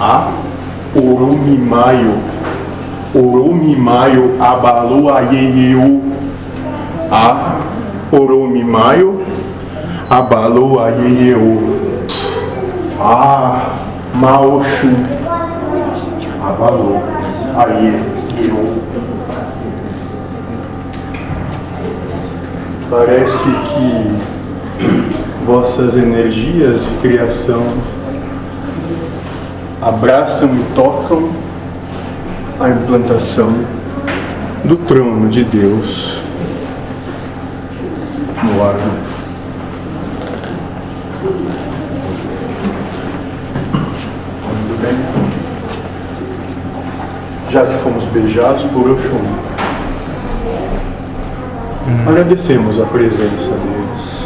A Oromimaio. Oromimaio abalou a Yeyeu. A Oromimaio abalou a Yeyeu. A Maoxu abalou a Yeyeu. Parece que vossas energias de criação abraçam e tocam a implantação do trono de Deus no ar. Bem. Já que fomos beijados por Oxum, agradecemos a presença deles.